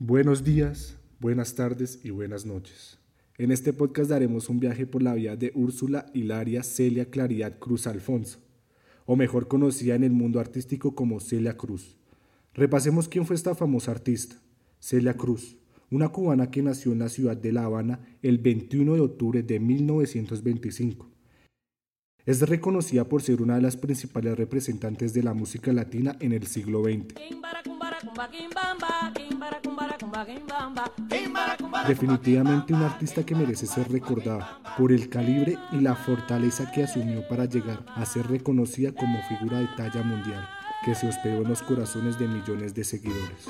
Buenos días, buenas tardes y buenas noches. En este podcast daremos un viaje por la vida de Úrsula Hilaria Celia Claridad Cruz Alfonso, o mejor conocida en el mundo artístico como Celia Cruz. Repasemos quién fue esta famosa artista, Celia Cruz, una cubana que nació en la ciudad de La Habana el 21 de octubre de 1925. Es reconocida por ser una de las principales representantes de la música latina en el siglo XX. Definitivamente un artista que merece ser recordada por el calibre y la fortaleza que asumió para llegar a ser reconocida como figura de talla mundial, que se hospedó en los corazones de millones de seguidores.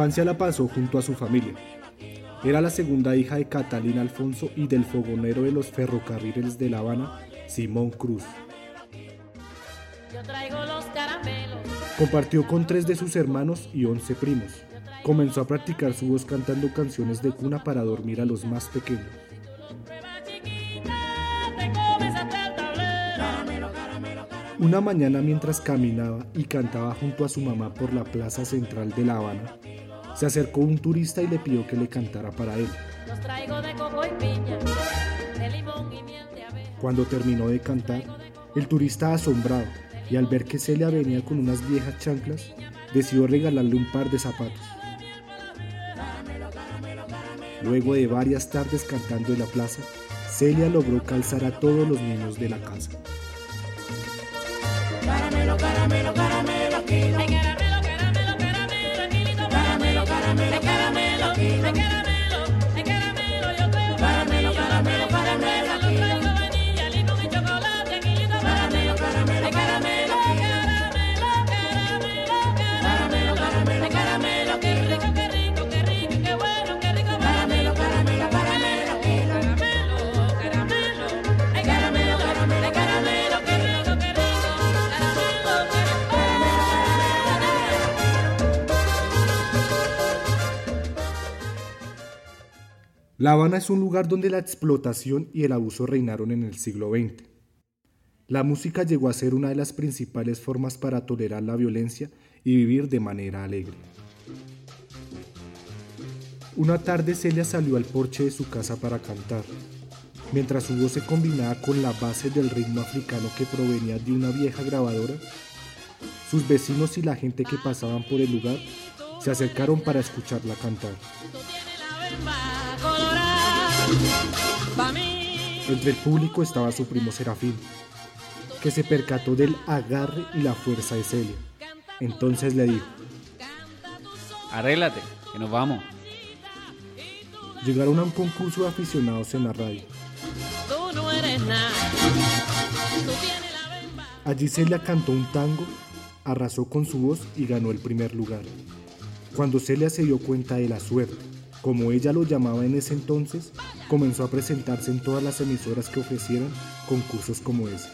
Infancia la pasó junto a su familia. Era la segunda hija de Catalina Alfonso y del fogonero de los ferrocarriles de La Habana, Simón Cruz. Compartió con tres de sus hermanos y once primos. Comenzó a practicar su voz cantando canciones de cuna para dormir a los más pequeños. Una mañana mientras caminaba y cantaba junto a su mamá por la plaza central de La Habana, se acercó un turista y le pidió que le cantara para él. Cuando terminó de cantar, el turista asombrado y al ver que Celia venía con unas viejas chanclas, decidió regalarle un par de zapatos. Luego de varias tardes cantando en la plaza, Celia logró calzar a todos los niños de la casa caramelo, caramelo, caramelo, La Habana es un lugar donde la explotación y el abuso reinaron en el siglo XX. La música llegó a ser una de las principales formas para tolerar la violencia y vivir de manera alegre. Una tarde Celia salió al porche de su casa para cantar. Mientras su voz se combinaba con la base del ritmo africano que provenía de una vieja grabadora, sus vecinos y la gente que pasaban por el lugar se acercaron para escucharla cantar. Entre el público estaba su primo Serafín, que se percató del agarre y la fuerza de Celia. Entonces le dijo, Arréglate, que nos vamos. Llegaron a un concurso de aficionados en la radio. Allí Celia cantó un tango, arrasó con su voz y ganó el primer lugar. Cuando Celia se dio cuenta de la suerte, como ella lo llamaba en ese entonces, comenzó a presentarse en todas las emisoras que ofrecieran concursos como ese.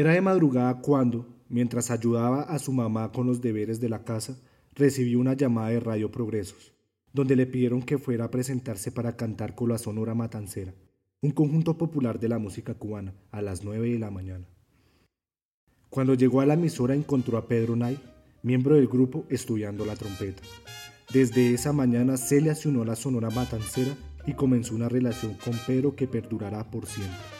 Era de madrugada cuando, mientras ayudaba a su mamá con los deberes de la casa, recibió una llamada de Radio Progresos, donde le pidieron que fuera a presentarse para cantar con la Sonora Matancera, un conjunto popular de la música cubana, a las 9 de la mañana. Cuando llegó a la emisora encontró a Pedro Nay, miembro del grupo, estudiando la trompeta. Desde esa mañana Celia se unió a la Sonora Matancera y comenzó una relación con Pedro que perdurará por siempre.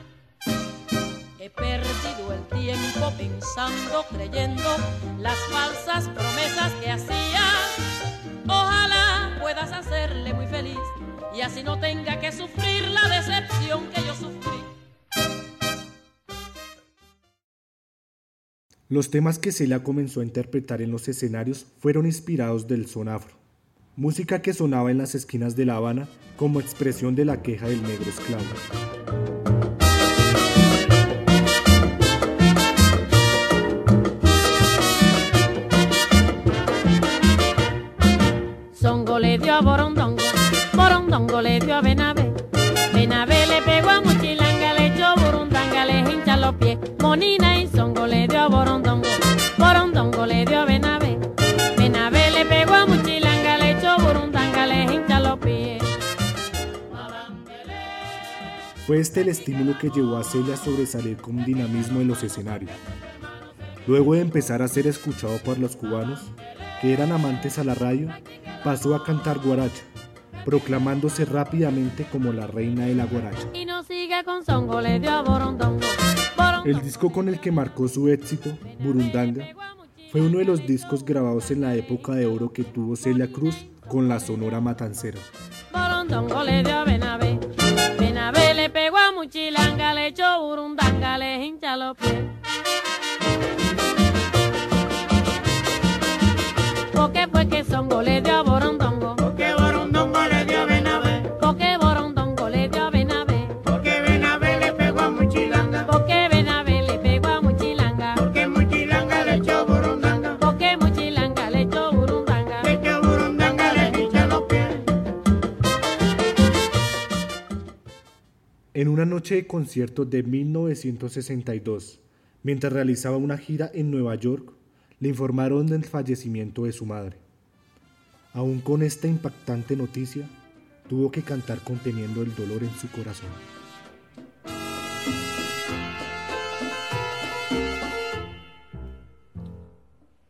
He perdido el tiempo pensando, creyendo las falsas promesas que hacías. Ojalá puedas hacerle muy feliz y así no tenga que sufrir la decepción que yo sufrí. Los temas que Celia comenzó a interpretar en los escenarios fueron inspirados del son afro, música que sonaba en las esquinas de La Habana como expresión de la queja del negro esclavo. Fue este el estímulo que llevó a Celia a sobresalir con dinamismo en los escenarios. Luego de empezar a ser escuchado por los cubanos, que eran amantes a la radio, pasó a cantar guaracha, proclamándose rápidamente como la reina de la guaracha. Y no sigue con Songo, le dio a Borondongo. Borondongo El disco con el que marcó su éxito, Burundanga, fue uno de los discos grabados en la época de oro que tuvo Celia Cruz con la Sonora Matancera. Borondongo le dio a Muchilanga, le echó Burundanga, le hincha los pies. Porque fue que Songo le dio a En una noche de concierto de 1962, mientras realizaba una gira en Nueva York, le informaron del fallecimiento de su madre. Aún con esta impactante noticia, tuvo que cantar conteniendo el dolor en su corazón.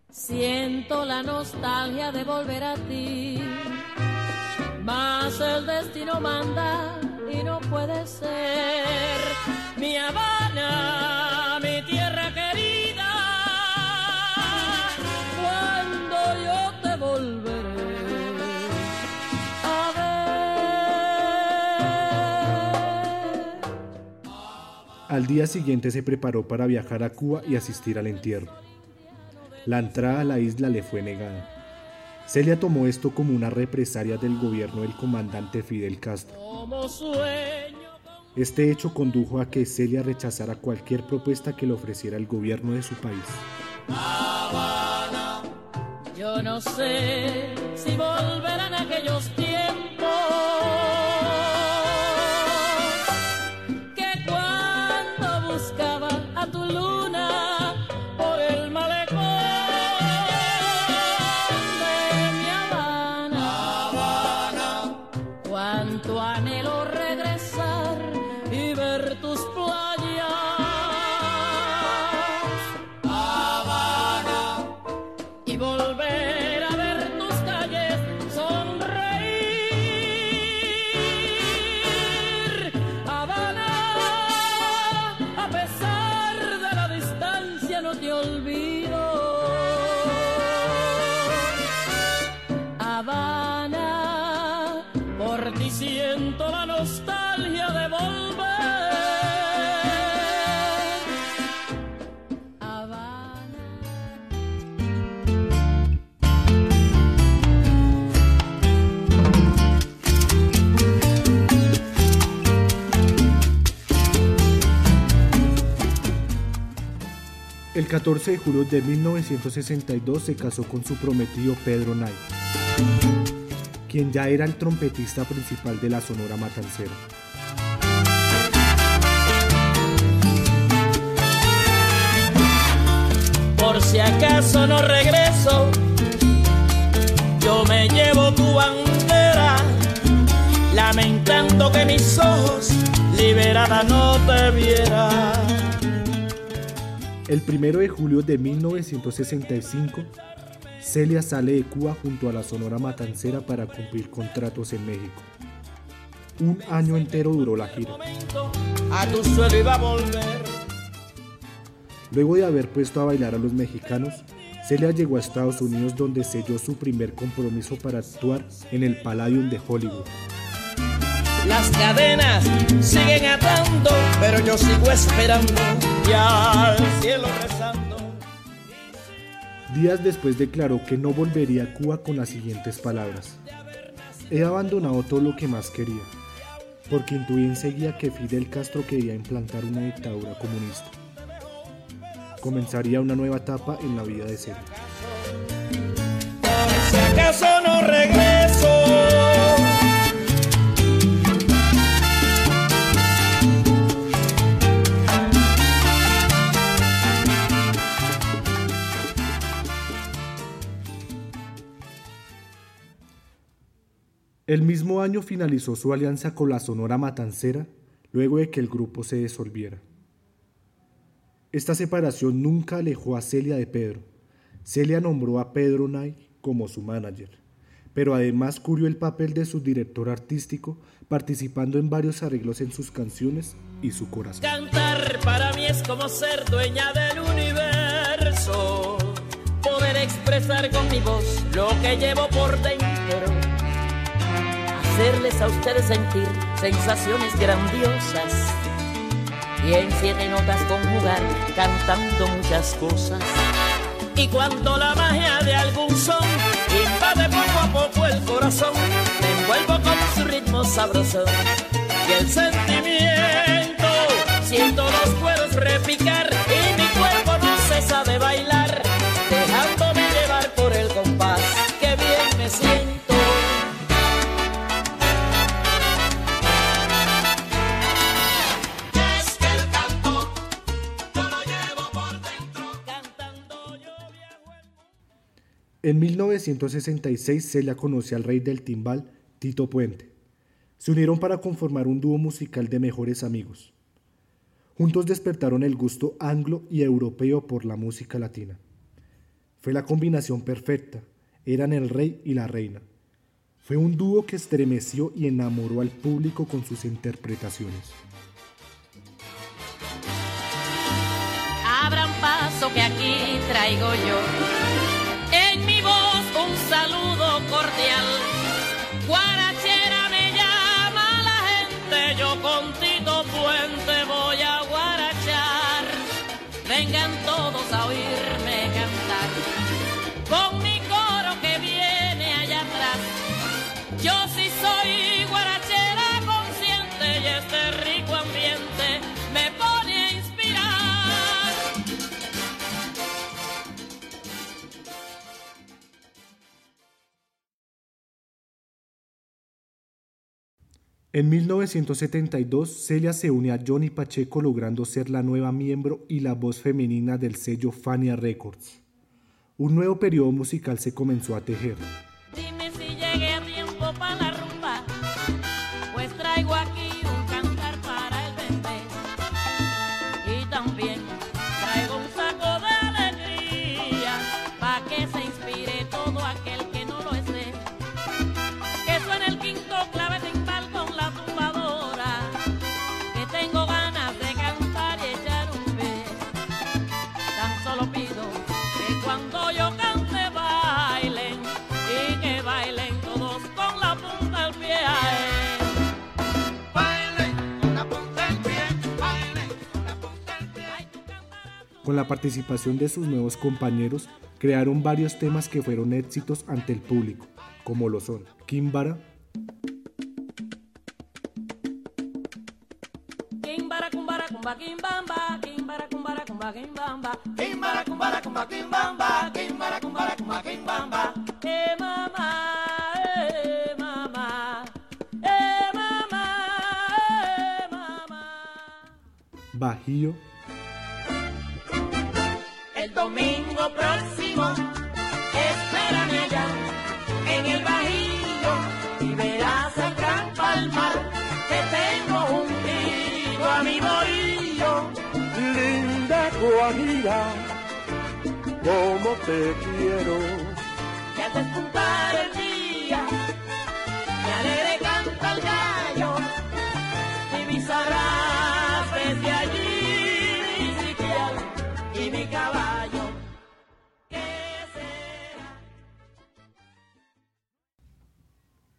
Siento la nostalgia de volver a ti, mas el destino manda y no puede ser. Mi Habana, mi tierra querida, cuando yo te volveré a ver. Al día siguiente se preparó para viajar a Cuba y asistir al entierro. La entrada a la isla le fue negada. Celia tomó esto como una represalia del gobierno del comandante Fidel Castro. Este hecho condujo a que Celia rechazara cualquier propuesta que le ofreciera el gobierno de su país. Yo no sé si volverán aquellos tiempos El 14 de julio de 1962 se casó con su prometido Pedro Nay, quien ya era el trompetista principal de la Sonora Matancera. Por si acaso no regreso, yo me llevo tu bandera, lamentando que mis ojos liberada no te vieran. El 1 de julio de 1965, Celia sale de Cuba junto a la Sonora Matancera para cumplir contratos en México. Un año entero duró la gira. Luego de haber puesto a bailar a los mexicanos, Celia llegó a Estados Unidos donde selló su primer compromiso para actuar en el Palladium de Hollywood. Las cadenas siguen atando, pero yo sigo esperando y al cielo rezando. Días después declaró que no volvería a Cuba con las siguientes palabras. He abandonado todo lo que más quería, porque intuí enseguida que Fidel Castro quería implantar una dictadura comunista. Comenzaría una nueva etapa en la vida de Celia. Por si acaso no El mismo año finalizó su alianza con la Sonora Matancera luego de que el grupo se disolviera. Esta separación nunca alejó a Celia de Pedro. Celia nombró a Pedro Nay como su manager, pero además cubrió el papel de su director artístico, participando en varios arreglos en sus canciones y su corazón. Cantar para mí es como ser dueña del universo. Poder expresar con mi voz lo que llevo por dentro. Hacerles a ustedes sentir sensaciones grandiosas. Y en siete notas conjugar cantando muchas cosas. Y cuando la magia de algún son invade poco a poco el corazón, me envuelvo con su ritmo sabroso y el sentimiento. Siento los cueros repicar y En 1966 Celia conoció al rey del timbal, Tito Puente. Se unieron para conformar un dúo musical de mejores amigos. Juntos despertaron el gusto anglo y europeo por la música latina. Fue la combinación perfecta, eran el rey y la reina. Fue un dúo que estremeció y enamoró al público con sus interpretaciones. Abran paso que aquí traigo yo. En 1972, Celia se une a Johnny Pacheco logrando ser la nueva miembro y la voz femenina del sello Fania Records. Un nuevo periodo musical se comenzó a tejer. Con la participación de sus nuevos compañeros, crearon varios temas que fueron éxitos ante el público, como lo son Kimbara, Kimbara, Guajira, como te quiero. que al despuntar el día me alegre canta el gallo y mis sabrás desde allí mi y mi caballo ¿qué será?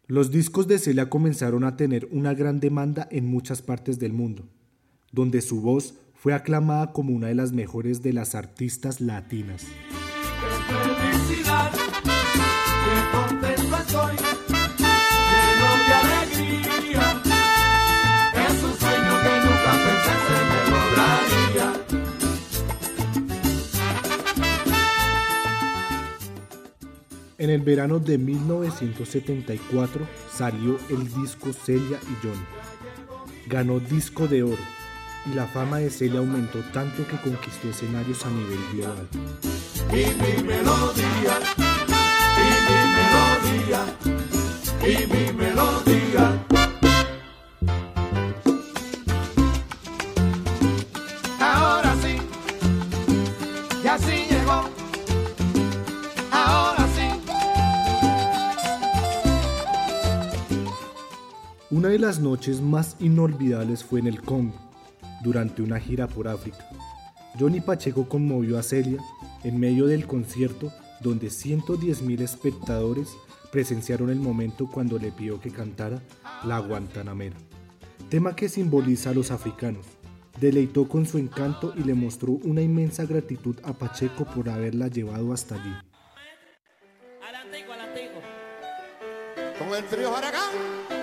Los discos de Celia comenzaron a tener una gran demanda en muchas partes del mundo, donde su voz fue aclamada como una de las mejores de las artistas latinas. En el verano de 1974 salió el disco Celia y Johnny. Ganó disco de oro y la fama de Celia aumentó tanto que conquistó escenarios a nivel global. Y mi melodía, y mi melodía, y mi melodía. Ahora sí, ya sí llegó. Ahora sí. Una de las noches más inolvidables fue en el Congo, durante una gira por África. Johnny Pacheco conmovió a Celia en medio del concierto donde 110.000 espectadores presenciaron el momento cuando le pidió que cantara La Guantanamera, tema que simboliza a los africanos. Deleitó con su encanto y le mostró una inmensa gratitud a Pacheco por haberla llevado hasta allí. Con el trío Aragán.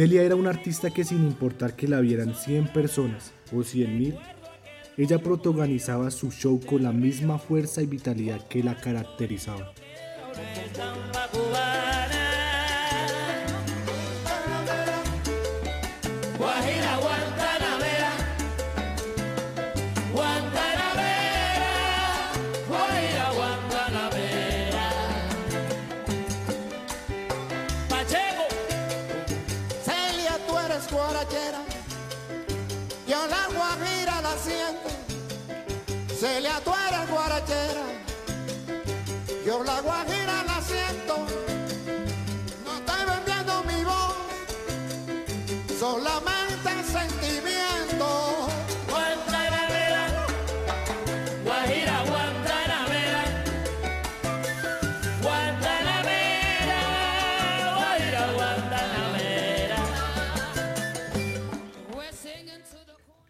Celia era una artista que sin importar que la vieran 100 personas o 100 mil, ella protagonizaba su show con la misma fuerza y vitalidad que la caracterizaba. Celia, tú eres guarachera. Yo la guajira la siento.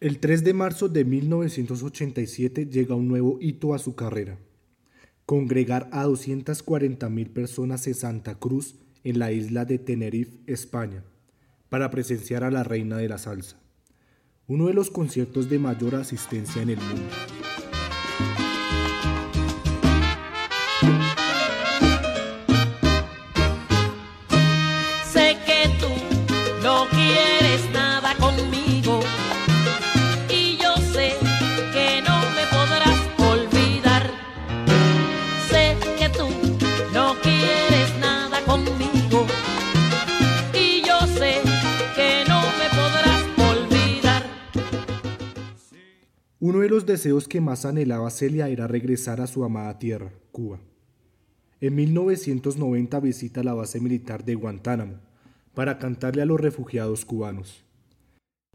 El 3 de marzo de 1987 llega un nuevo hito a su carrera. Congregar a 240.000 personas en Santa Cruz, en la isla de Tenerife, España, para presenciar a la reina de la salsa. Uno de los conciertos de mayor asistencia en el mundo. Deseos que más anhelaba Celia era regresar a su amada tierra, Cuba. En 1990 visita la base militar de Guantánamo para cantarle a los refugiados cubanos.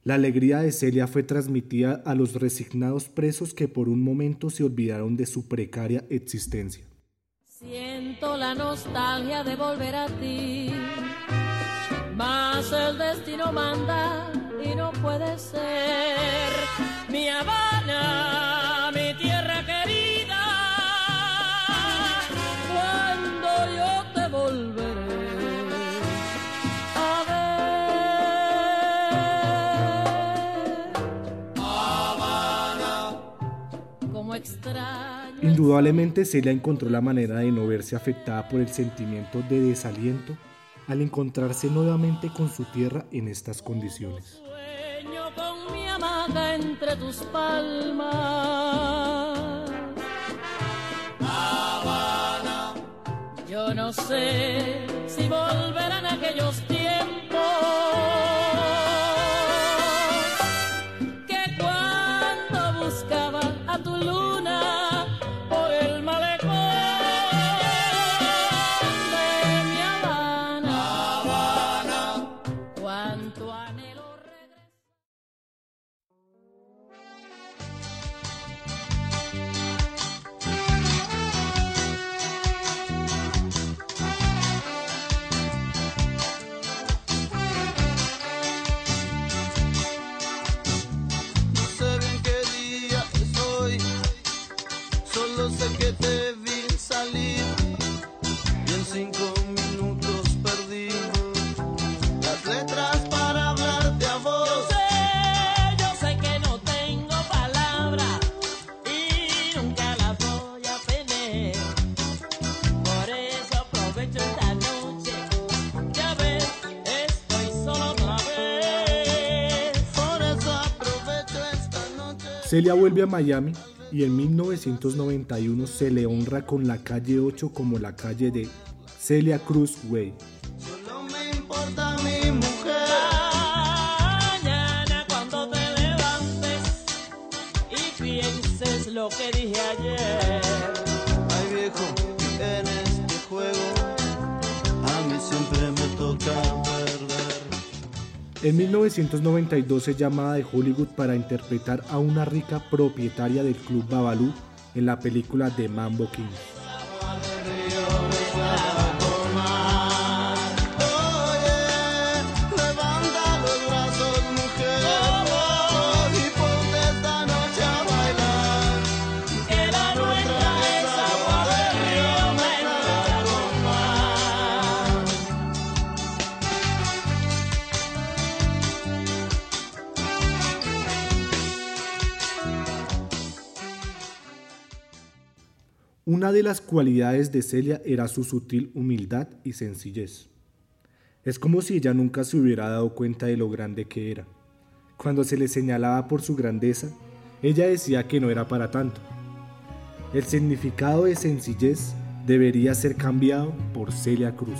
La alegría de Celia fue transmitida a los resignados presos que por un momento se olvidaron de su precaria existencia. Siento la nostalgia de volver a ti, mas el destino manda y no puede ser. Mi Habana, mi tierra querida, cuando yo te volveré a ver. Como extraño. Indudablemente Celia encontró la manera de no verse afectada por el sentimiento de desaliento al encontrarse nuevamente con su tierra en estas condiciones. Entre tus palmas. Yo no sé si volverán aquellos tiempos Celia vuelve a Miami y en 1991 se le honra con la calle 8 como la calle de Celia Cruz Way. Lo que dije ayer. En 1992 es llamada de Hollywood para interpretar a una rica propietaria del club Babalu en la película The Mambo King. Una de las cualidades de Celia era su sutil humildad y sencillez. Es como si ella nunca se hubiera dado cuenta de lo grande que era. Cuando se le señalaba por su grandeza, ella decía que no era para tanto. El significado de sencillez debería ser cambiado por Celia Cruz.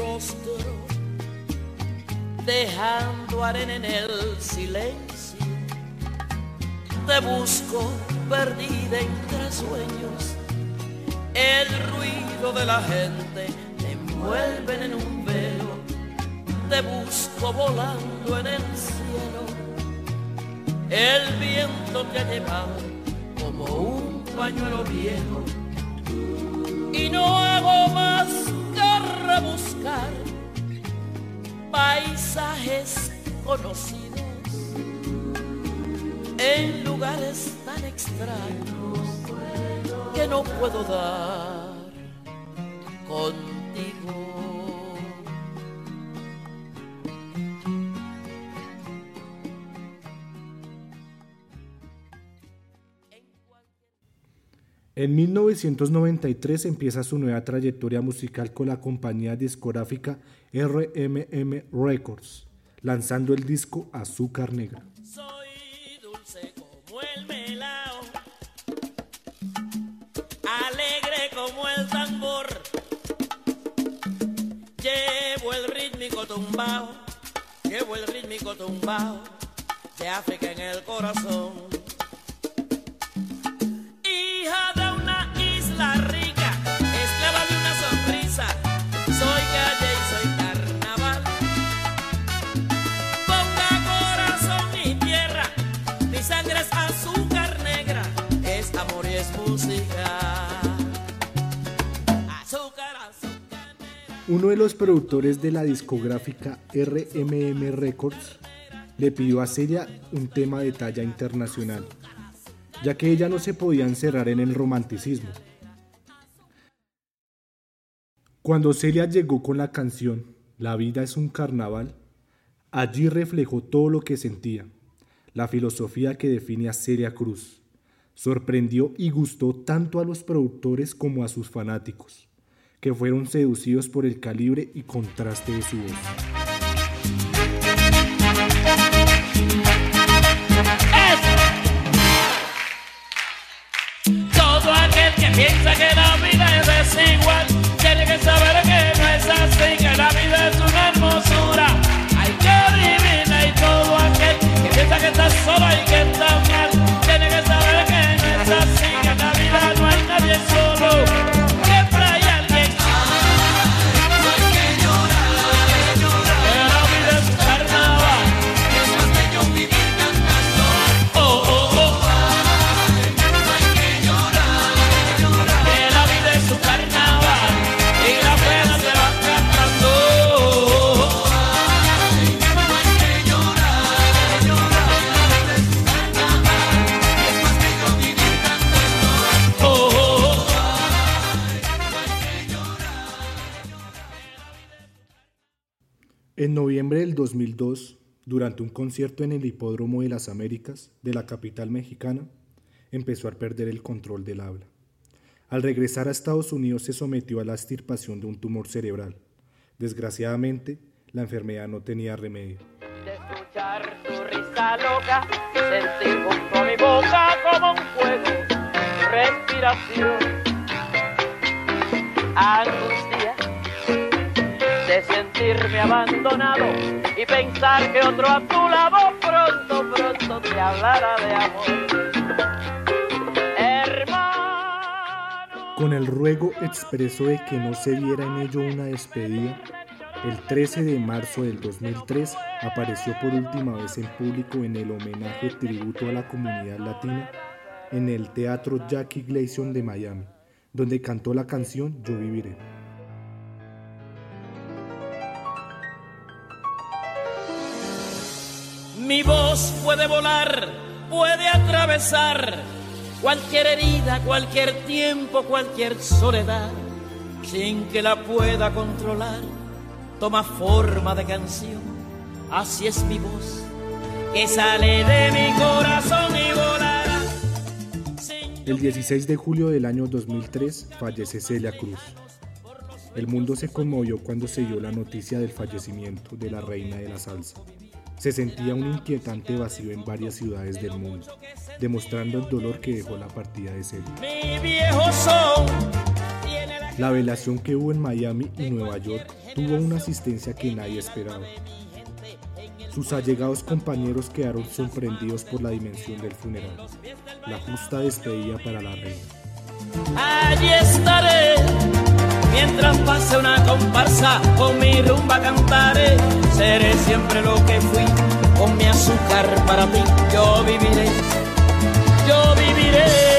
rostro, dejando arena en el silencio. Te busco perdida entre sueños, el ruido de la gente te envuelven en un velo. Te busco volando en el cielo, el viento te ha llevado como un pañuelo viejo y no hago más rebuscar paisajes conocidos en lugares tan extraños que no puedo dar contigo. En 1993 empieza su nueva trayectoria musical con la compañía discográfica RMM Records, lanzando el disco Azúcar Negra. Soy dulce como el melao, alegre como el tambor. Llevo el rítmico tumbao, llevo el rítmico tumbao de África en el corazón. Uno de los productores de la discográfica RMM Records le pidió a Celia un tema de talla internacional, ya que ella no se podía encerrar en el romanticismo. Cuando Celia llegó con la canción La vida es un carnaval, allí reflejó todo lo que sentía, la filosofía que define a Celia Cruz. Sorprendió y gustó tanto a los productores como a sus fanáticos, que fueron seducidos por el calibre y contraste de su voz. Todo aquel que piensa que la vida es desigual tiene que saber que no es así, que la vida es una hermosura. Hay que vivirla y todo aquel que piensa que está solo y que está mal tiene que saber que no es así, que en la vida no hay nadie solo. Del 2002, durante un concierto en el Hipódromo de las Américas de la capital mexicana, empezó a perder el control del habla. Al regresar a Estados Unidos se sometió a la extirpación de un tumor cerebral. Desgraciadamente, la enfermedad no tenía remedio. escuchar risa loca, junto mi boca como un fuego, respiración. Angustia sentirme abandonado y pensar que otro a tu lado pronto, pronto te hablará de amor. Hermano. Con el ruego expreso de que no se viera en ello una despedida, el 13 de marzo del 2003 apareció por última vez en público en el homenaje tributo a la comunidad latina en el Teatro Jackie Gleason de Miami, donde cantó la canción Yo Viviré. Mi voz puede volar, puede atravesar cualquier herida, cualquier tiempo, cualquier soledad, sin que la pueda controlar. Toma forma de canción, así es mi voz, que sale de mi corazón y volará. El 16 de julio del año 2003 fallece Celia Cruz. El mundo se conmovió cuando se dio la noticia del fallecimiento de la reina de la salsa. Se sentía un inquietante vacío en varias ciudades del mundo, demostrando el dolor que dejó la partida de Celia. La velación que hubo en Miami y Nueva York tuvo una asistencia que nadie esperaba. Sus allegados compañeros quedaron sorprendidos por la dimensión del funeral, la justa despedida para la reina. Allí estaré Mientras pase una comparsa, con mi rumba cantaré. Seré siempre lo que fui, con mi azúcar para ti. Yo viviré, yo viviré.